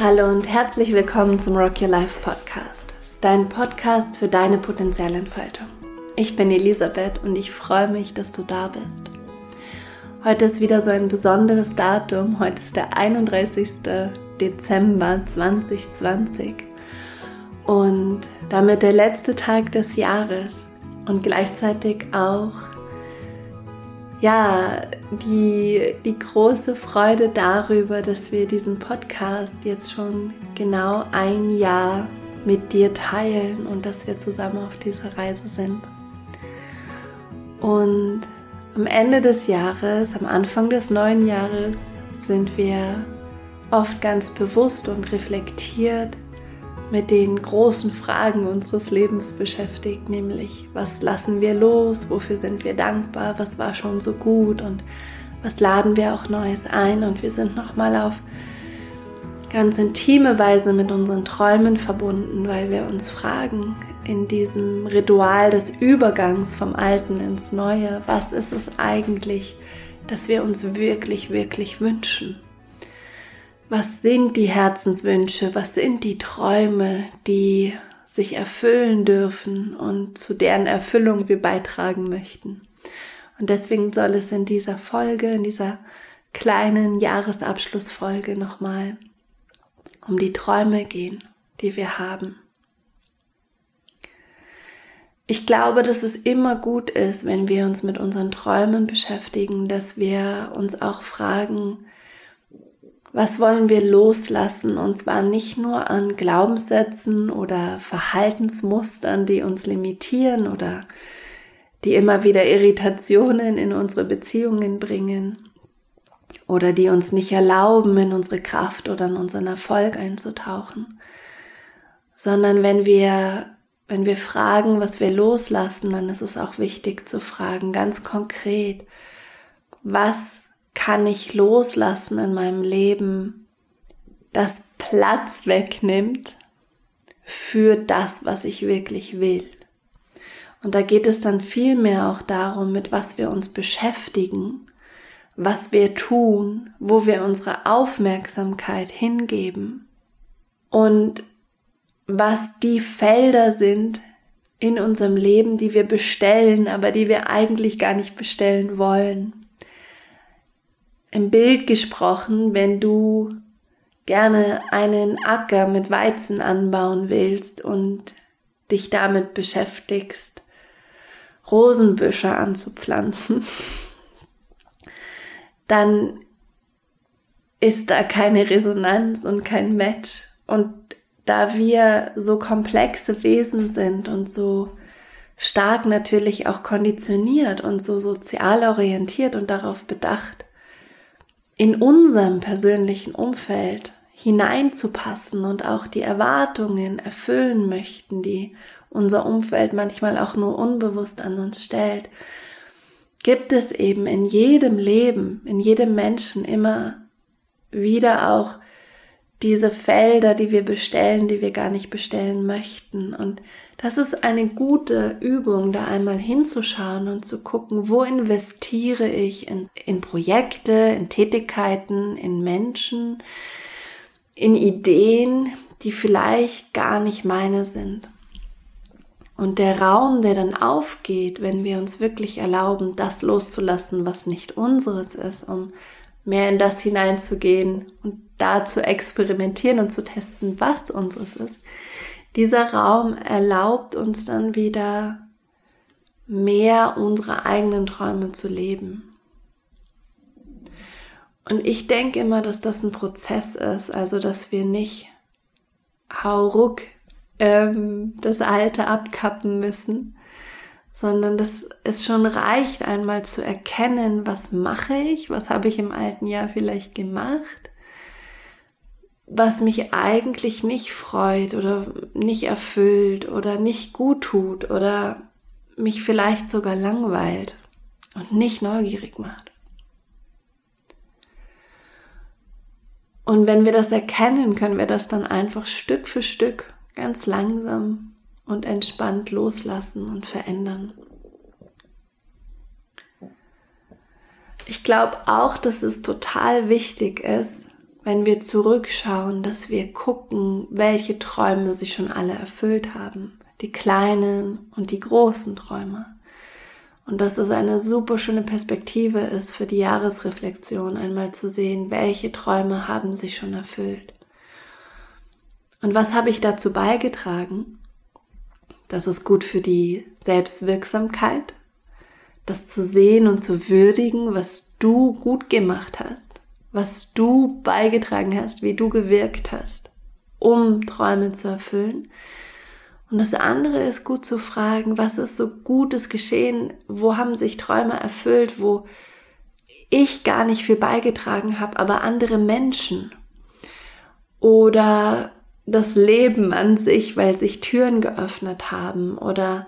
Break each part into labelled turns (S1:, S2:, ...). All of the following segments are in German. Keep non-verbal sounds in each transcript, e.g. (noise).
S1: Hallo und herzlich willkommen zum Rock Your Life Podcast, dein Podcast für deine Potenzialentfaltung. Ich bin Elisabeth und ich freue mich, dass du da bist. Heute ist wieder so ein besonderes Datum. Heute ist der 31. Dezember 2020 und damit der letzte Tag des Jahres und gleichzeitig auch ja, die, die große Freude darüber, dass wir diesen Podcast jetzt schon genau ein Jahr mit dir teilen und dass wir zusammen auf dieser Reise sind. Und am Ende des Jahres, am Anfang des neuen Jahres, sind wir oft ganz bewusst und reflektiert mit den großen Fragen unseres Lebens beschäftigt, nämlich was lassen wir los, wofür sind wir dankbar, was war schon so gut? Und was laden wir auch Neues ein? Und wir sind nochmal auf ganz intime Weise mit unseren Träumen verbunden, weil wir uns fragen in diesem Ritual des Übergangs vom Alten ins Neue, was ist es eigentlich, dass wir uns wirklich, wirklich wünschen? Was sind die Herzenswünsche? Was sind die Träume, die sich erfüllen dürfen und zu deren Erfüllung wir beitragen möchten? Und deswegen soll es in dieser Folge, in dieser kleinen Jahresabschlussfolge nochmal um die Träume gehen, die wir haben. Ich glaube, dass es immer gut ist, wenn wir uns mit unseren Träumen beschäftigen, dass wir uns auch fragen, was wollen wir loslassen? Und zwar nicht nur an Glaubenssätzen oder Verhaltensmustern, die uns limitieren oder die immer wieder Irritationen in unsere Beziehungen bringen oder die uns nicht erlauben, in unsere Kraft oder in unseren Erfolg einzutauchen, sondern wenn wir wenn wir fragen, was wir loslassen, dann ist es auch wichtig zu fragen, ganz konkret, was kann ich loslassen in meinem Leben, das Platz wegnimmt für das, was ich wirklich will. Und da geht es dann viel mehr auch darum, mit was wir uns beschäftigen, was wir tun, wo wir unsere Aufmerksamkeit hingeben und was die Felder sind in unserem Leben, die wir bestellen, aber die wir eigentlich gar nicht bestellen wollen im Bild gesprochen, wenn du gerne einen Acker mit Weizen anbauen willst und dich damit beschäftigst, Rosenbüsche anzupflanzen, (laughs) dann ist da keine Resonanz und kein Match. Und da wir so komplexe Wesen sind und so stark natürlich auch konditioniert und so sozial orientiert und darauf bedacht, in unserem persönlichen Umfeld hineinzupassen und auch die Erwartungen erfüllen möchten, die unser Umfeld manchmal auch nur unbewusst an uns stellt, gibt es eben in jedem Leben, in jedem Menschen immer wieder auch diese Felder, die wir bestellen, die wir gar nicht bestellen möchten. Und das ist eine gute Übung, da einmal hinzuschauen und zu gucken, wo investiere ich in, in Projekte, in Tätigkeiten, in Menschen, in Ideen, die vielleicht gar nicht meine sind. Und der Raum, der dann aufgeht, wenn wir uns wirklich erlauben, das loszulassen, was nicht unseres ist, um mehr in das hineinzugehen und da zu experimentieren und zu testen, was unseres ist. Dieser Raum erlaubt uns dann wieder mehr unsere eigenen Träume zu leben. Und ich denke immer, dass das ein Prozess ist, also dass wir nicht hauruck ähm, das Alte abkappen müssen, sondern dass es schon reicht, einmal zu erkennen, was mache ich, was habe ich im alten Jahr vielleicht gemacht, was mich eigentlich nicht freut oder nicht erfüllt oder nicht gut tut oder mich vielleicht sogar langweilt und nicht neugierig macht. Und wenn wir das erkennen, können wir das dann einfach Stück für Stück ganz langsam und entspannt loslassen und verändern. Ich glaube auch, dass es total wichtig ist, wenn wir zurückschauen, dass wir gucken, welche Träume sich schon alle erfüllt haben. Die kleinen und die großen Träume. Und dass es eine super schöne Perspektive ist für die Jahresreflexion, einmal zu sehen, welche Träume haben sich schon erfüllt. Und was habe ich dazu beigetragen? Das ist gut für die Selbstwirksamkeit, das zu sehen und zu würdigen, was du gut gemacht hast, was du beigetragen hast, wie du gewirkt hast, um Träume zu erfüllen. Und das andere ist gut zu fragen, was ist so Gutes geschehen, wo haben sich Träume erfüllt, wo ich gar nicht viel beigetragen habe, aber andere Menschen. Oder das Leben an sich, weil sich Türen geöffnet haben oder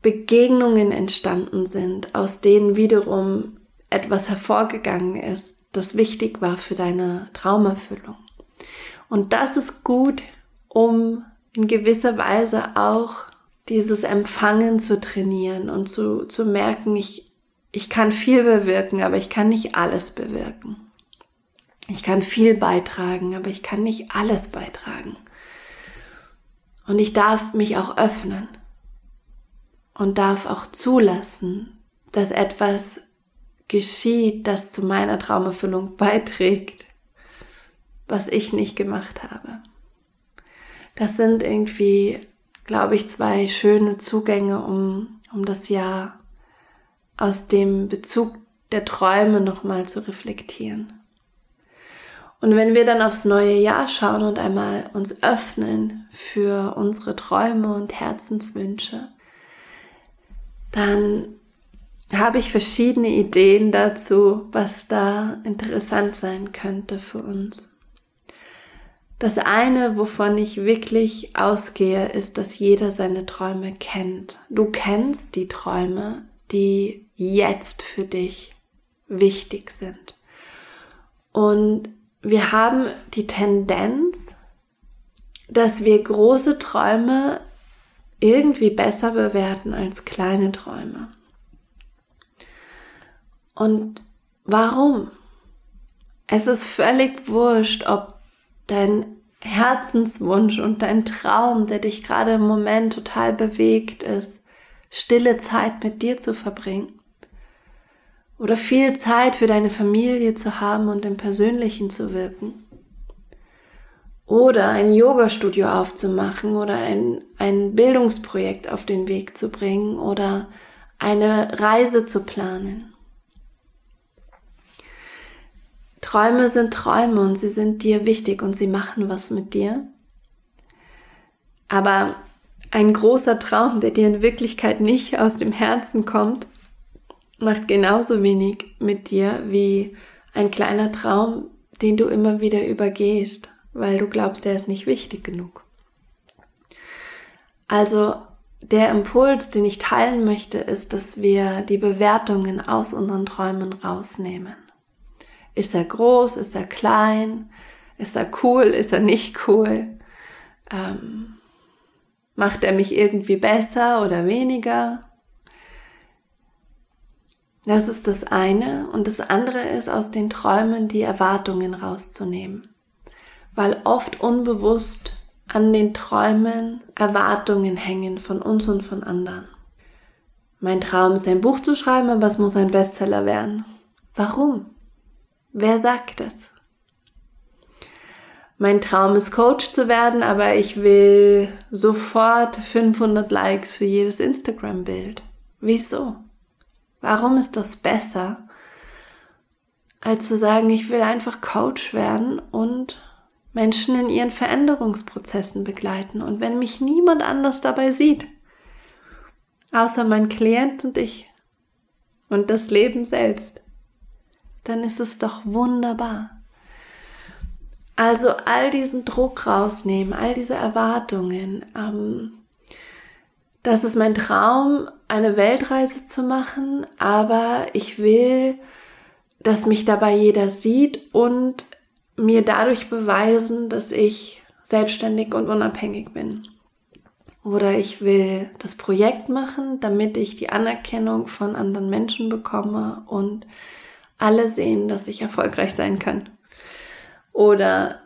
S1: Begegnungen entstanden sind, aus denen wiederum etwas hervorgegangen ist, das wichtig war für deine Traumerfüllung. Und das ist gut, um in gewisser Weise auch dieses Empfangen zu trainieren und zu, zu merken, ich, ich kann viel bewirken, aber ich kann nicht alles bewirken. Ich kann viel beitragen, aber ich kann nicht alles beitragen. Und ich darf mich auch öffnen und darf auch zulassen, dass etwas geschieht, das zu meiner Traumerfüllung beiträgt, was ich nicht gemacht habe. Das sind irgendwie, glaube ich, zwei schöne Zugänge, um, um das Jahr aus dem Bezug der Träume nochmal zu reflektieren. Und wenn wir dann aufs neue Jahr schauen und einmal uns öffnen für unsere Träume und Herzenswünsche, dann habe ich verschiedene Ideen dazu, was da interessant sein könnte für uns. Das eine, wovon ich wirklich ausgehe, ist, dass jeder seine Träume kennt. Du kennst die Träume, die jetzt für dich wichtig sind. Und wir haben die Tendenz, dass wir große Träume irgendwie besser bewerten als kleine Träume. Und warum? Es ist völlig wurscht, ob dein Herzenswunsch und dein Traum, der dich gerade im Moment total bewegt, ist, stille Zeit mit dir zu verbringen. Oder viel Zeit für deine Familie zu haben und im Persönlichen zu wirken. Oder ein Yoga-Studio aufzumachen oder ein, ein Bildungsprojekt auf den Weg zu bringen oder eine Reise zu planen. Träume sind Träume und sie sind dir wichtig und sie machen was mit dir. Aber ein großer Traum, der dir in Wirklichkeit nicht aus dem Herzen kommt, macht genauso wenig mit dir wie ein kleiner Traum, den du immer wieder übergehst, weil du glaubst, der ist nicht wichtig genug. Also der Impuls, den ich teilen möchte, ist, dass wir die Bewertungen aus unseren Träumen rausnehmen. Ist er groß? Ist er klein? Ist er cool? Ist er nicht cool? Ähm, macht er mich irgendwie besser oder weniger? Das ist das eine. Und das andere ist, aus den Träumen die Erwartungen rauszunehmen. Weil oft unbewusst an den Träumen Erwartungen hängen von uns und von anderen. Mein Traum ist ein Buch zu schreiben, aber es muss ein Bestseller werden. Warum? Wer sagt es? Mein Traum ist Coach zu werden, aber ich will sofort 500 Likes für jedes Instagram-Bild. Wieso? Warum ist das besser, als zu sagen, ich will einfach Coach werden und Menschen in ihren Veränderungsprozessen begleiten und wenn mich niemand anders dabei sieht, außer mein Klient und ich und das Leben selbst, dann ist es doch wunderbar. Also all diesen Druck rausnehmen, all diese Erwartungen. Ähm, das ist mein Traum, eine Weltreise zu machen, aber ich will, dass mich dabei jeder sieht und mir dadurch beweisen, dass ich selbstständig und unabhängig bin. Oder ich will das Projekt machen, damit ich die Anerkennung von anderen Menschen bekomme und alle sehen, dass ich erfolgreich sein kann. oder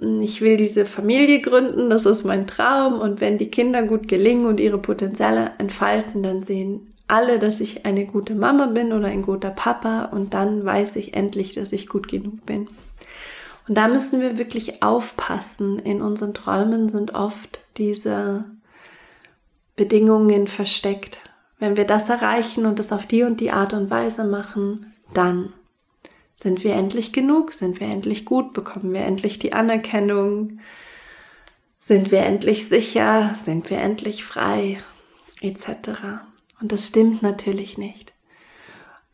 S1: ich will diese Familie gründen, das ist mein Traum und wenn die Kinder gut gelingen und ihre Potenziale entfalten, dann sehen alle, dass ich eine gute Mama bin oder ein guter Papa und dann weiß ich endlich, dass ich gut genug bin. Und da müssen wir wirklich aufpassen. In unseren Träumen sind oft diese Bedingungen versteckt. Wenn wir das erreichen und es auf die und die Art und Weise machen, dann sind wir endlich genug, sind wir endlich gut, bekommen wir endlich die Anerkennung, sind wir endlich sicher, sind wir endlich frei, etc. Und das stimmt natürlich nicht.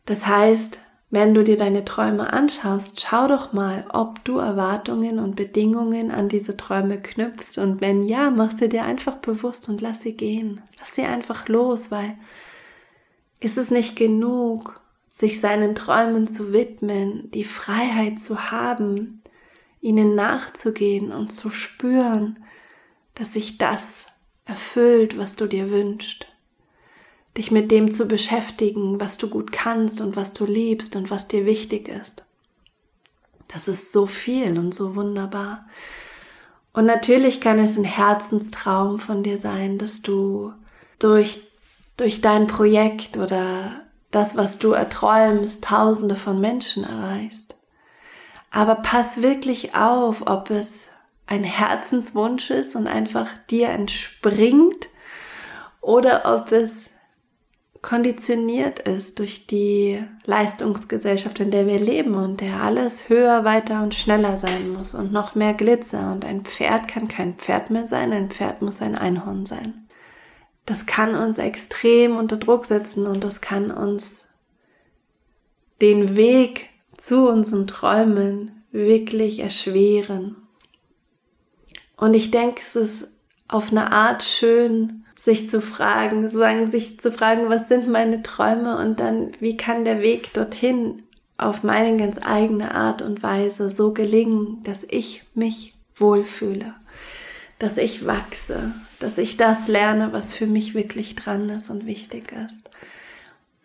S1: Das heißt, wenn du dir deine Träume anschaust, schau doch mal, ob du Erwartungen und Bedingungen an diese Träume knüpfst und wenn ja, mach sie dir einfach bewusst und lass sie gehen. Lass sie einfach los, weil ist es nicht genug, sich seinen Träumen zu widmen, die Freiheit zu haben, ihnen nachzugehen und zu spüren, dass sich das erfüllt, was du dir wünschst dich mit dem zu beschäftigen, was du gut kannst und was du liebst und was dir wichtig ist. Das ist so viel und so wunderbar. Und natürlich kann es ein Herzenstraum von dir sein, dass du durch, durch dein Projekt oder das, was du erträumst, tausende von Menschen erreichst. Aber pass wirklich auf, ob es ein Herzenswunsch ist und einfach dir entspringt oder ob es konditioniert ist durch die Leistungsgesellschaft, in der wir leben und der alles höher, weiter und schneller sein muss und noch mehr Glitzer. Und ein Pferd kann kein Pferd mehr sein, ein Pferd muss ein Einhorn sein. Das kann uns extrem unter Druck setzen und das kann uns den Weg zu unseren Träumen wirklich erschweren. Und ich denke, es ist auf eine Art schön, sich zu fragen, sozusagen sich zu fragen, was sind meine Träume und dann, wie kann der Weg dorthin auf meine ganz eigene Art und Weise so gelingen, dass ich mich wohlfühle, dass ich wachse, dass ich das lerne, was für mich wirklich dran ist und wichtig ist,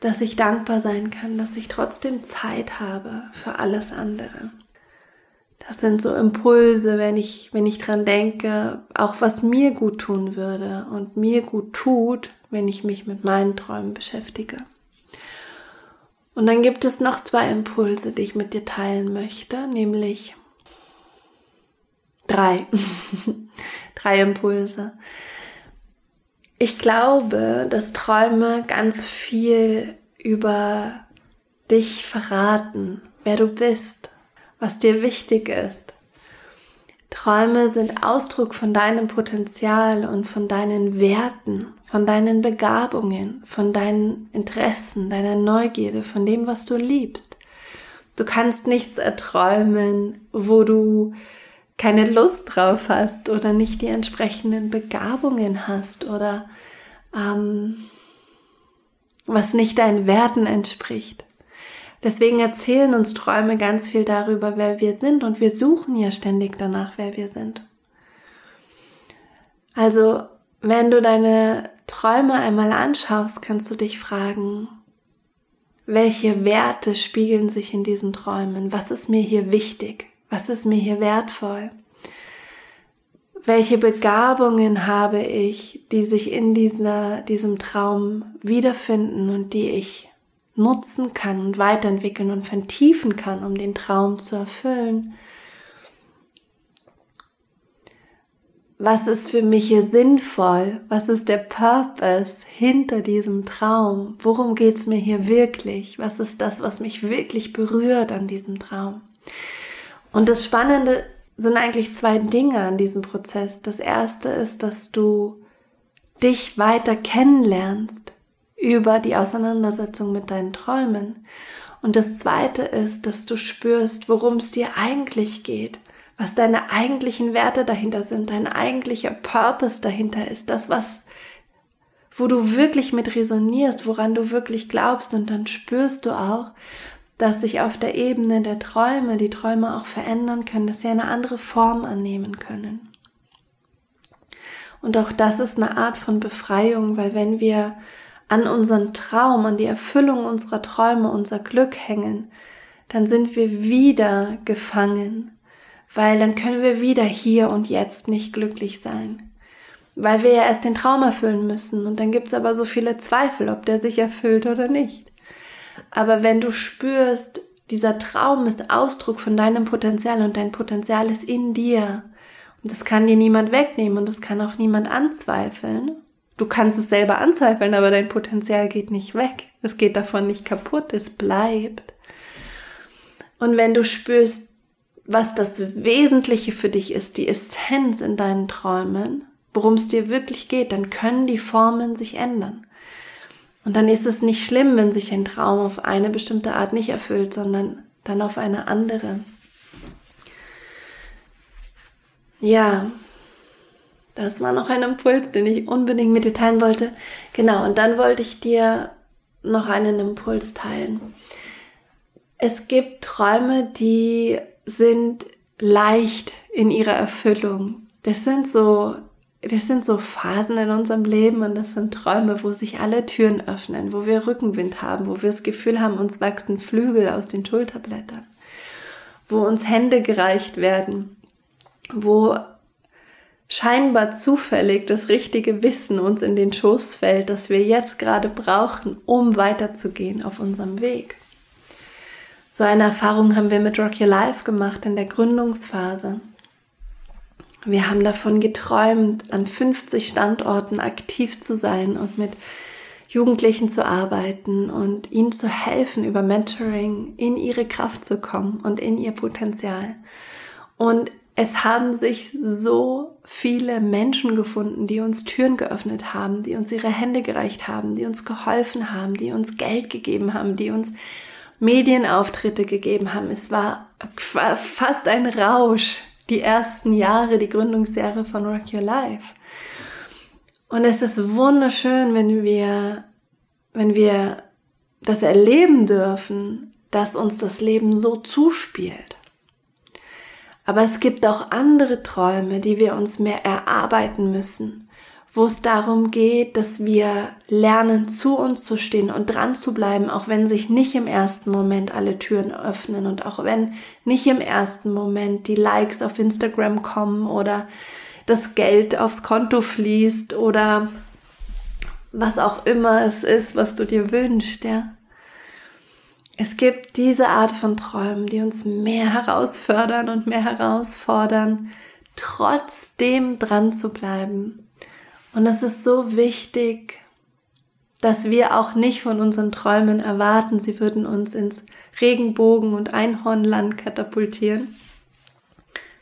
S1: dass ich dankbar sein kann, dass ich trotzdem Zeit habe für alles andere. Das sind so Impulse, wenn ich, wenn ich dran denke, auch was mir gut tun würde und mir gut tut, wenn ich mich mit meinen Träumen beschäftige. Und dann gibt es noch zwei Impulse, die ich mit dir teilen möchte, nämlich drei. (laughs) drei Impulse. Ich glaube, dass Träume ganz viel über dich verraten, wer du bist, was dir wichtig ist. Träume sind Ausdruck von deinem Potenzial und von deinen Werten, von deinen Begabungen, von deinen Interessen, deiner Neugierde, von dem, was du liebst. Du kannst nichts erträumen, wo du keine Lust drauf hast oder nicht die entsprechenden Begabungen hast oder ähm, was nicht deinen Werten entspricht. Deswegen erzählen uns Träume ganz viel darüber, wer wir sind und wir suchen ja ständig danach, wer wir sind. Also, wenn du deine Träume einmal anschaust, kannst du dich fragen, welche Werte spiegeln sich in diesen Träumen? Was ist mir hier wichtig? Was ist mir hier wertvoll? Welche Begabungen habe ich, die sich in dieser, diesem Traum wiederfinden und die ich nutzen kann und weiterentwickeln und vertiefen kann, um den Traum zu erfüllen. Was ist für mich hier sinnvoll? Was ist der Purpose hinter diesem Traum? Worum geht es mir hier wirklich? Was ist das, was mich wirklich berührt an diesem Traum? Und das Spannende sind eigentlich zwei Dinge an diesem Prozess. Das erste ist, dass du dich weiter kennenlernst über die Auseinandersetzung mit deinen Träumen. Und das Zweite ist, dass du spürst, worum es dir eigentlich geht, was deine eigentlichen Werte dahinter sind, dein eigentlicher Purpose dahinter ist, das, was, wo du wirklich mit resonierst, woran du wirklich glaubst und dann spürst du auch, dass sich auf der Ebene der Träume die Träume auch verändern können, dass sie eine andere Form annehmen können. Und auch das ist eine Art von Befreiung, weil wenn wir an unseren Traum, an die Erfüllung unserer Träume, unser Glück hängen, dann sind wir wieder gefangen, weil dann können wir wieder hier und jetzt nicht glücklich sein. Weil wir ja erst den Traum erfüllen müssen und dann gibt's aber so viele Zweifel, ob der sich erfüllt oder nicht. Aber wenn du spürst, dieser Traum ist Ausdruck von deinem Potenzial und dein Potenzial ist in dir. Und das kann dir niemand wegnehmen und das kann auch niemand anzweifeln. Du kannst es selber anzweifeln, aber dein Potenzial geht nicht weg. Es geht davon nicht kaputt, es bleibt. Und wenn du spürst, was das Wesentliche für dich ist, die Essenz in deinen Träumen, worum es dir wirklich geht, dann können die Formen sich ändern. Und dann ist es nicht schlimm, wenn sich ein Traum auf eine bestimmte Art nicht erfüllt, sondern dann auf eine andere. Ja, das war noch ein Impuls, den ich unbedingt mit dir teilen wollte. Genau, und dann wollte ich dir noch einen Impuls teilen. Es gibt Träume, die sind leicht in ihrer Erfüllung. Das sind so das sind so Phasen in unserem Leben und das sind Träume, wo sich alle Türen öffnen, wo wir Rückenwind haben, wo wir das Gefühl haben, uns wachsen Flügel aus den Schulterblättern, wo uns Hände gereicht werden, wo scheinbar zufällig das richtige Wissen uns in den Schoß fällt, das wir jetzt gerade brauchen, um weiterzugehen auf unserem Weg. So eine Erfahrung haben wir mit Rock Your Life gemacht in der Gründungsphase. Wir haben davon geträumt, an 50 Standorten aktiv zu sein und mit Jugendlichen zu arbeiten und ihnen zu helfen, über Mentoring in ihre Kraft zu kommen und in ihr Potenzial. Und es haben sich so viele Menschen gefunden, die uns Türen geöffnet haben, die uns ihre Hände gereicht haben, die uns geholfen haben, die uns Geld gegeben haben, die uns Medienauftritte gegeben haben. Es war fast ein Rausch, die ersten Jahre, die Gründungsjahre von Rock Your Life. Und es ist wunderschön, wenn wir, wenn wir das erleben dürfen, dass uns das Leben so zuspielt. Aber es gibt auch andere Träume, die wir uns mehr erarbeiten müssen wo es darum geht, dass wir lernen, zu uns zu stehen und dran zu bleiben, auch wenn sich nicht im ersten Moment alle Türen öffnen und auch wenn nicht im ersten Moment die Likes auf Instagram kommen oder das Geld aufs Konto fließt oder was auch immer es ist, was du dir wünschst, ja. Es gibt diese Art von Träumen, die uns mehr herausfördern und mehr herausfordern, trotzdem dran zu bleiben und es ist so wichtig, dass wir auch nicht von unseren Träumen erwarten, sie würden uns ins Regenbogen- und Einhornland katapultieren.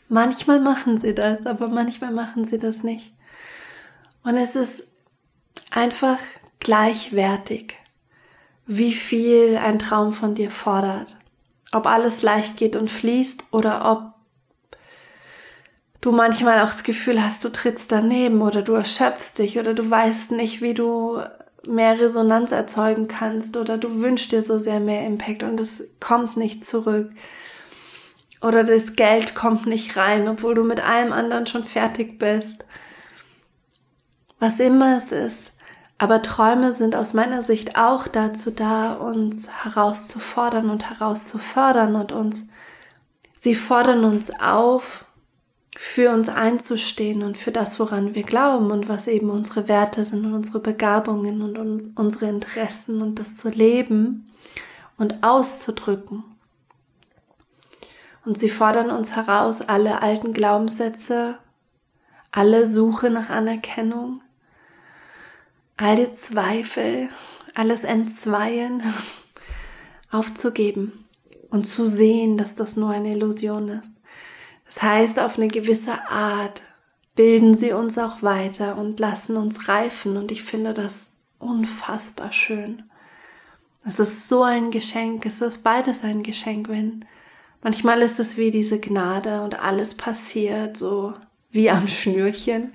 S1: Manchmal machen sie das, aber manchmal machen sie das nicht. Und es ist einfach gleichwertig, wie viel ein Traum von dir fordert. Ob alles leicht geht und fließt oder ob du manchmal auch das Gefühl hast, du trittst daneben oder du erschöpfst dich oder du weißt nicht, wie du mehr Resonanz erzeugen kannst oder du wünschst dir so sehr mehr Impact und es kommt nicht zurück. Oder das Geld kommt nicht rein, obwohl du mit allem anderen schon fertig bist. Was immer es ist. Aber Träume sind aus meiner Sicht auch dazu da, uns herauszufordern und herauszufördern und uns, sie fordern uns auf, für uns einzustehen und für das, woran wir glauben und was eben unsere Werte sind und unsere Begabungen und uns, unsere Interessen und das zu leben und auszudrücken. Und sie fordern uns heraus, alle alten Glaubenssätze, alle Suche nach Anerkennung, alle Zweifel, alles Entzweien (laughs) aufzugeben und zu sehen, dass das nur eine Illusion ist. Das heißt, auf eine gewisse Art bilden sie uns auch weiter und lassen uns reifen. Und ich finde das unfassbar schön. Es ist so ein Geschenk. Es ist beides ein Geschenk, wenn manchmal ist es wie diese Gnade und alles passiert so wie am Schnürchen.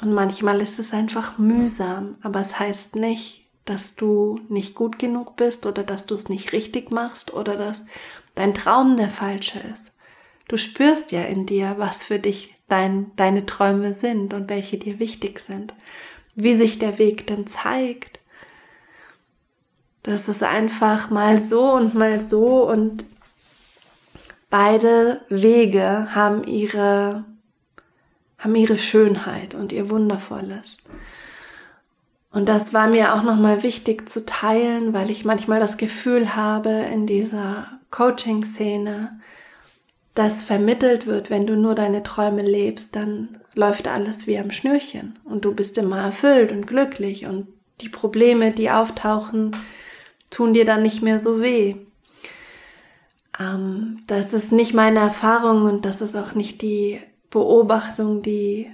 S1: Und manchmal ist es einfach mühsam. Aber es heißt nicht, dass du nicht gut genug bist oder dass du es nicht richtig machst oder dass dein Traum der falsche ist. Du spürst ja in dir, was für dich dein, deine Träume sind und welche dir wichtig sind. Wie sich der Weg denn zeigt. Das ist einfach mal so und mal so und Beide Wege haben ihre, haben ihre Schönheit und ihr Wundervolles. Und das war mir auch nochmal wichtig zu teilen, weil ich manchmal das Gefühl habe in dieser Coaching-Szene, dass vermittelt wird, wenn du nur deine Träume lebst, dann läuft alles wie am Schnürchen und du bist immer erfüllt und glücklich und die Probleme, die auftauchen, tun dir dann nicht mehr so weh. Ähm, das ist nicht meine Erfahrung und das ist auch nicht die Beobachtung, die,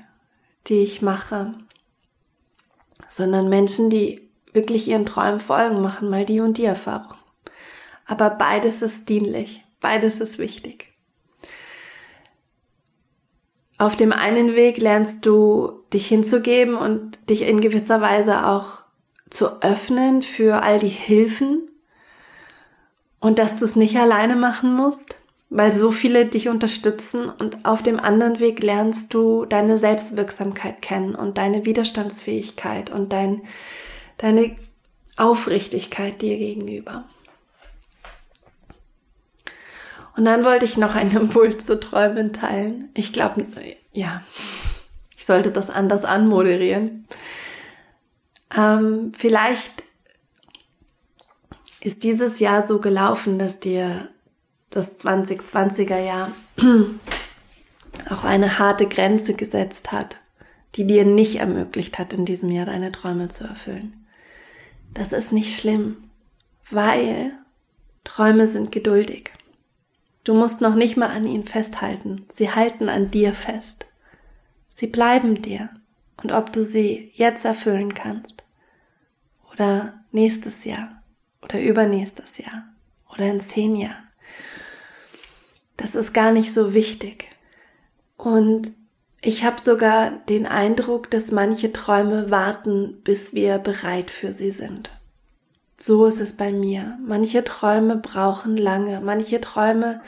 S1: die ich mache, sondern Menschen, die wirklich ihren Träumen folgen, machen mal die und die Erfahrung. Aber beides ist dienlich, beides ist wichtig. Auf dem einen Weg lernst du dich hinzugeben und dich in gewisser Weise auch zu öffnen für all die Hilfen und dass du es nicht alleine machen musst, weil so viele dich unterstützen und auf dem anderen Weg lernst du deine Selbstwirksamkeit kennen und deine Widerstandsfähigkeit und dein, deine Aufrichtigkeit dir gegenüber. Und dann wollte ich noch einen Impuls zu Träumen teilen. Ich glaube, ja, ich sollte das anders anmoderieren. Ähm, vielleicht ist dieses Jahr so gelaufen, dass dir das 2020er Jahr (clears throat) auch eine harte Grenze gesetzt hat, die dir nicht ermöglicht hat, in diesem Jahr deine Träume zu erfüllen. Das ist nicht schlimm, weil Träume sind geduldig. Du musst noch nicht mal an ihnen festhalten. Sie halten an dir fest. Sie bleiben dir. Und ob du sie jetzt erfüllen kannst oder nächstes Jahr oder übernächstes Jahr oder in zehn Jahren, das ist gar nicht so wichtig. Und ich habe sogar den Eindruck, dass manche Träume warten, bis wir bereit für sie sind. So ist es bei mir. Manche Träume brauchen lange. Manche Träume,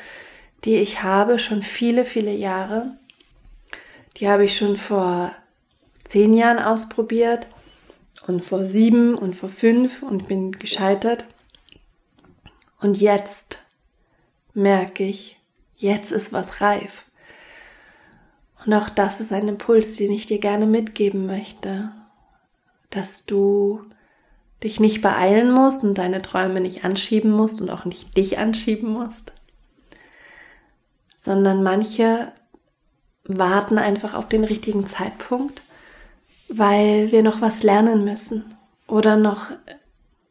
S1: die ich habe, schon viele, viele Jahre, die habe ich schon vor zehn Jahren ausprobiert und vor sieben und vor fünf und bin gescheitert. Und jetzt merke ich, jetzt ist was reif. Und auch das ist ein Impuls, den ich dir gerne mitgeben möchte, dass du dich nicht beeilen musst und deine Träume nicht anschieben musst und auch nicht dich anschieben musst, sondern manche warten einfach auf den richtigen Zeitpunkt, weil wir noch was lernen müssen oder noch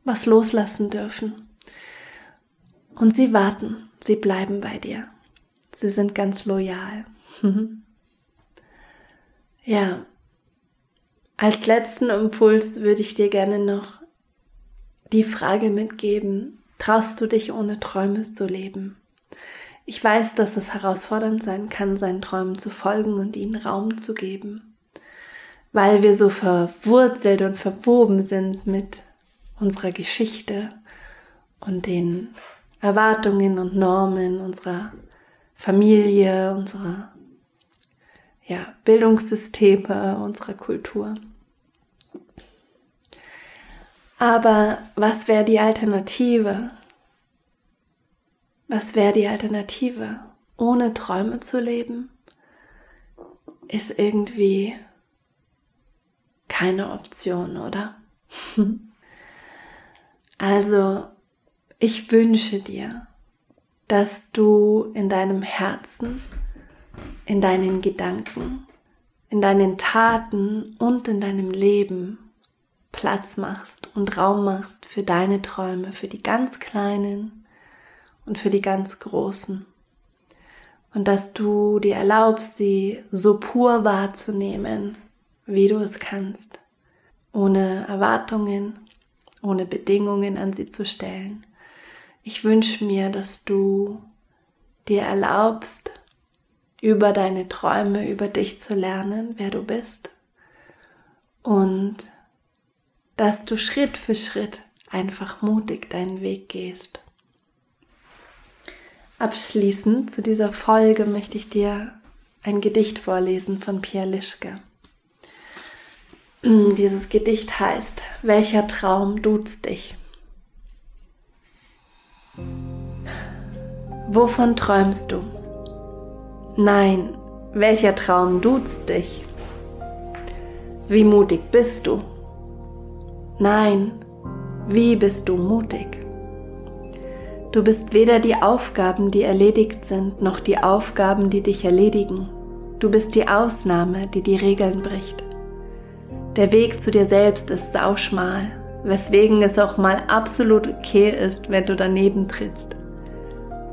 S1: was loslassen dürfen. Und sie warten, sie bleiben bei dir. Sie sind ganz loyal. (laughs) ja, als letzten Impuls würde ich dir gerne noch die Frage mitgeben, traust du dich ohne Träume zu leben? Ich weiß, dass es herausfordernd sein kann, seinen Träumen zu folgen und ihnen Raum zu geben, weil wir so verwurzelt und verwoben sind mit unserer Geschichte und den Erwartungen und Normen unserer Familie, unserer ja, Bildungssysteme, unserer Kultur. Aber was wäre die Alternative? Was wäre die Alternative? Ohne Träume zu leben, ist irgendwie keine Option, oder? (laughs) also, ich wünsche dir, dass du in deinem Herzen, in deinen Gedanken, in deinen Taten und in deinem Leben Platz machst und Raum machst für deine Träume, für die ganz kleinen und für die ganz großen. Und dass du dir erlaubst, sie so pur wahrzunehmen, wie du es kannst, ohne Erwartungen, ohne Bedingungen an sie zu stellen. Ich wünsche mir, dass du dir erlaubst, über deine Träume, über dich zu lernen, wer du bist und dass du Schritt für Schritt einfach mutig deinen Weg gehst. Abschließend zu dieser Folge möchte ich dir ein Gedicht vorlesen von Pierre Lischke. Dieses Gedicht heißt Welcher Traum duzt dich? Wovon träumst du? Nein, welcher Traum duzt dich? Wie mutig bist du? Nein, wie bist du mutig? Du bist weder die Aufgaben, die erledigt sind, noch die Aufgaben, die dich erledigen. Du bist die Ausnahme, die die Regeln bricht. Der Weg zu dir selbst ist sauschmal, weswegen es auch mal absolut okay ist, wenn du daneben trittst.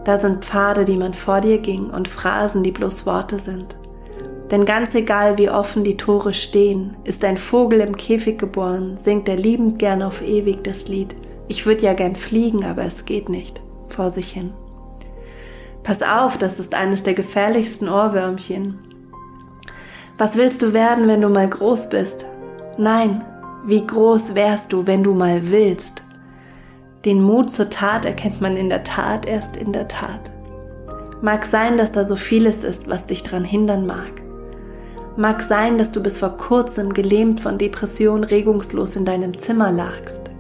S1: Da sind Pfade, die man vor dir ging und Phrasen, die bloß Worte sind. Denn ganz egal, wie offen die Tore stehen, ist ein Vogel im Käfig geboren, singt er liebend gern auf ewig das Lied. Ich würde ja gern fliegen, aber es geht nicht. Vor sich hin. Pass auf, das ist eines der gefährlichsten Ohrwürmchen. Was willst du werden, wenn du mal groß bist? Nein, wie groß wärst du, wenn du mal willst? Den Mut zur Tat erkennt man in der Tat erst in der Tat. Mag sein, dass da so vieles ist, was dich daran hindern mag. Mag sein, dass du bis vor kurzem gelähmt von Depression regungslos in deinem Zimmer lagst.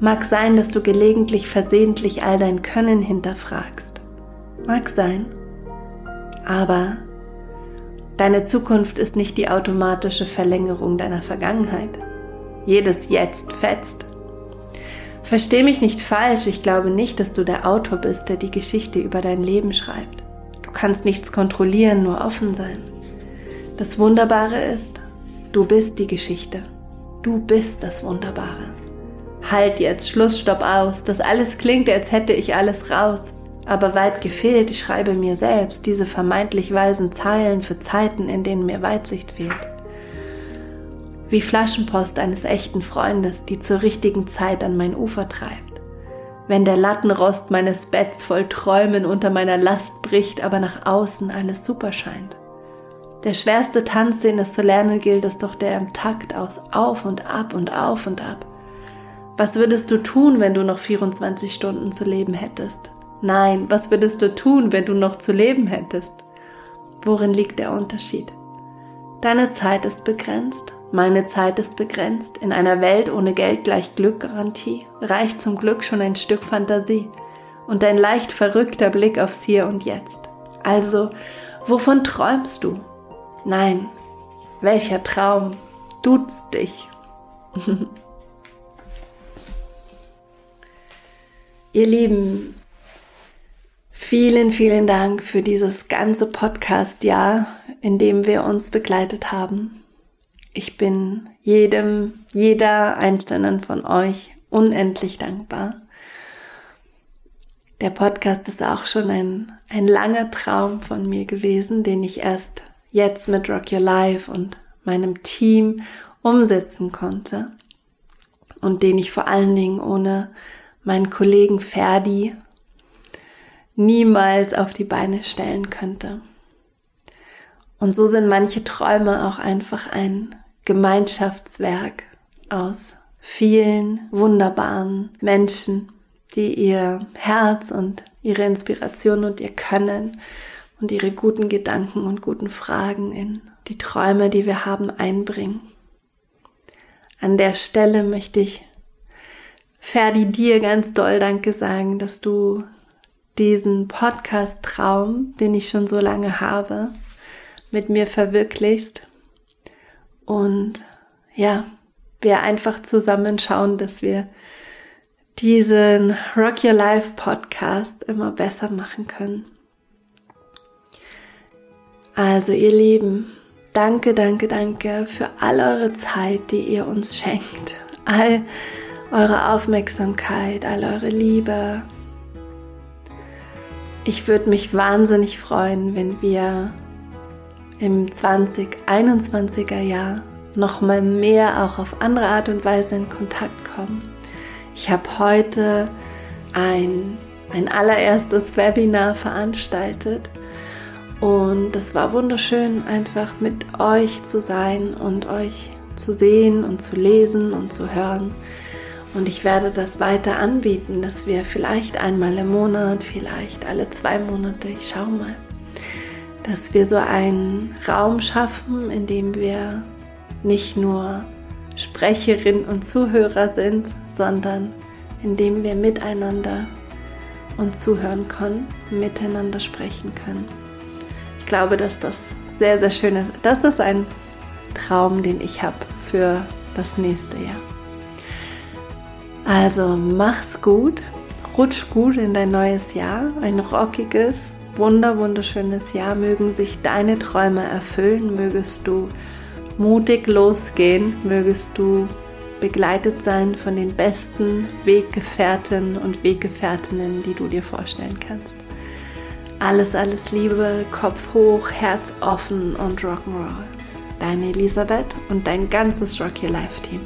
S1: Mag sein, dass du gelegentlich versehentlich all dein Können hinterfragst. Mag sein. Aber deine Zukunft ist nicht die automatische Verlängerung deiner Vergangenheit. Jedes Jetzt fetzt. Versteh mich nicht falsch, ich glaube nicht, dass du der Autor bist, der die Geschichte über dein Leben schreibt. Du kannst nichts kontrollieren, nur offen sein. Das Wunderbare ist, du bist die Geschichte. Du bist das Wunderbare. Halt jetzt, Schluss, Stopp aus. Das alles klingt, als hätte ich alles raus. Aber weit gefehlt, ich schreibe mir selbst diese vermeintlich weisen Zeilen für Zeiten, in denen mir Weitsicht fehlt wie Flaschenpost eines echten Freundes, die zur richtigen Zeit an mein Ufer treibt. Wenn der Lattenrost meines Betts voll Träumen unter meiner Last bricht, aber nach außen alles super scheint. Der schwerste Tanz, den es zu lernen gilt, ist doch der im Takt aus auf und ab und auf und ab. Was würdest du tun, wenn du noch 24 Stunden zu leben hättest? Nein, was würdest du tun, wenn du noch zu leben hättest? Worin liegt der Unterschied? Deine Zeit ist begrenzt meine Zeit ist begrenzt. In einer Welt ohne Geld gleich Glückgarantie reicht zum Glück schon ein Stück Fantasie und ein leicht verrückter Blick aufs Hier und Jetzt. Also, wovon träumst du? Nein, welcher Traum duzt dich? (laughs) Ihr Lieben, vielen, vielen Dank für dieses ganze Podcast-Jahr, in dem wir uns begleitet haben. Ich bin jedem, jeder einzelnen von euch unendlich dankbar. Der Podcast ist auch schon ein, ein langer Traum von mir gewesen, den ich erst jetzt mit Rock Your Life und meinem Team umsetzen konnte und den ich vor allen Dingen ohne meinen Kollegen Ferdi niemals auf die Beine stellen könnte. Und so sind manche Träume auch einfach ein Gemeinschaftswerk aus vielen wunderbaren Menschen, die ihr Herz und ihre Inspiration und ihr Können und ihre guten Gedanken und guten Fragen in die Träume, die wir haben, einbringen. An der Stelle möchte ich Ferdi dir ganz doll Danke sagen, dass du diesen Podcast-Traum, den ich schon so lange habe, mit mir verwirklichst und ja, wir einfach zusammen schauen, dass wir diesen Rock Your Life Podcast immer besser machen können. Also ihr Lieben, danke, danke, danke für all eure Zeit, die ihr uns schenkt. All eure Aufmerksamkeit, all eure Liebe. Ich würde mich wahnsinnig freuen, wenn wir im 2021er Jahr noch mal mehr auch auf andere Art und Weise in Kontakt kommen. Ich habe heute ein, ein allererstes Webinar veranstaltet und das war wunderschön, einfach mit euch zu sein und euch zu sehen und zu lesen und zu hören. Und ich werde das weiter anbieten, dass wir vielleicht einmal im Monat, vielleicht alle zwei Monate, ich schaue mal, dass wir so einen Raum schaffen, in dem wir nicht nur Sprecherin und Zuhörer sind, sondern in dem wir miteinander und zuhören können, miteinander sprechen können. Ich glaube, dass das sehr, sehr schön ist. Das ist ein Traum, den ich habe für das nächste Jahr. Also mach's gut, rutsch gut in dein neues Jahr, ein rockiges, wunder wunderschönes Jahr. Mögen sich deine Träume erfüllen, mögest du mutig losgehen, mögest du begleitet sein von den besten Weggefährten und Weggefährtinnen, die du dir vorstellen kannst. Alles, alles Liebe, Kopf hoch, Herz offen und Rock'n'Roll. Deine Elisabeth und dein ganzes Rock Your Life Team.